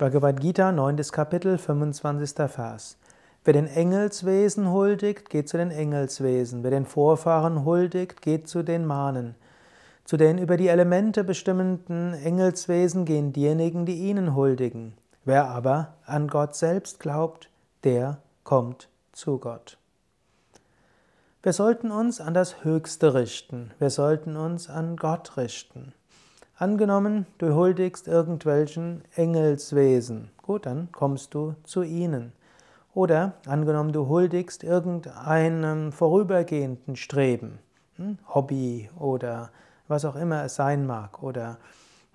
Bhagavad Gita, 9. Kapitel, 25. Vers. Wer den Engelswesen huldigt, geht zu den Engelswesen. Wer den Vorfahren huldigt, geht zu den Mahnen. Zu den über die Elemente bestimmenden Engelswesen gehen diejenigen, die ihnen huldigen. Wer aber an Gott selbst glaubt, der kommt zu Gott. Wir sollten uns an das Höchste richten. Wir sollten uns an Gott richten. Angenommen, du huldigst irgendwelchen Engelswesen. Gut, dann kommst du zu ihnen. Oder angenommen, du huldigst irgendeinem vorübergehenden Streben, hm, Hobby oder was auch immer es sein mag, oder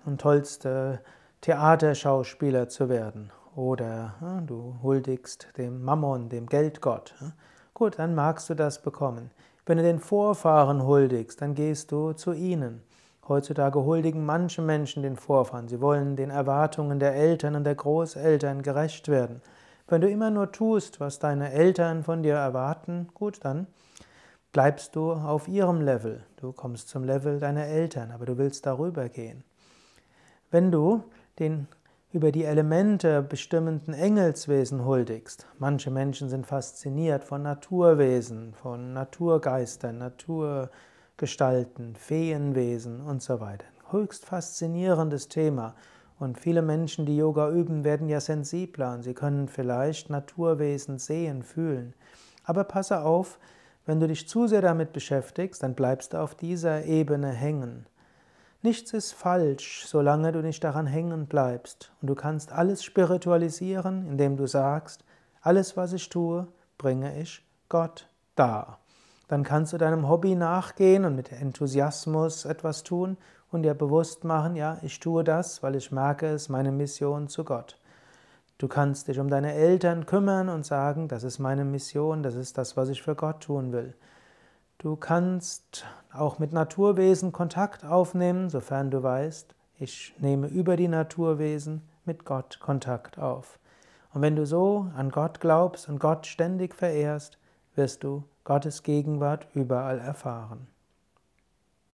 ein tollster Theaterschauspieler zu werden, oder hm, du huldigst dem Mammon, dem Geldgott. Hm. Gut, dann magst du das bekommen. Wenn du den Vorfahren huldigst, dann gehst du zu ihnen. Heutzutage huldigen manche Menschen den Vorfahren. Sie wollen den Erwartungen der Eltern und der Großeltern gerecht werden. Wenn du immer nur tust, was deine Eltern von dir erwarten, gut, dann bleibst du auf ihrem Level. Du kommst zum Level deiner Eltern, aber du willst darüber gehen. Wenn du den über die Elemente bestimmenden Engelswesen huldigst. Manche Menschen sind fasziniert von Naturwesen, von Naturgeistern, Natur Gestalten, Feenwesen und so weiter. Höchst faszinierendes Thema. Und viele Menschen, die Yoga üben, werden ja sensibler und sie können vielleicht Naturwesen sehen, fühlen. Aber passe auf, wenn du dich zu sehr damit beschäftigst, dann bleibst du auf dieser Ebene hängen. Nichts ist falsch, solange du nicht daran hängen bleibst. Und du kannst alles spiritualisieren, indem du sagst, alles, was ich tue, bringe ich Gott dar. Dann kannst du deinem Hobby nachgehen und mit Enthusiasmus etwas tun und dir bewusst machen, ja, ich tue das, weil ich merke, es ist meine Mission zu Gott. Du kannst dich um deine Eltern kümmern und sagen, das ist meine Mission, das ist das, was ich für Gott tun will. Du kannst auch mit Naturwesen Kontakt aufnehmen, sofern du weißt, ich nehme über die Naturwesen mit Gott Kontakt auf. Und wenn du so an Gott glaubst und Gott ständig verehrst, wirst du Gottes Gegenwart überall erfahren.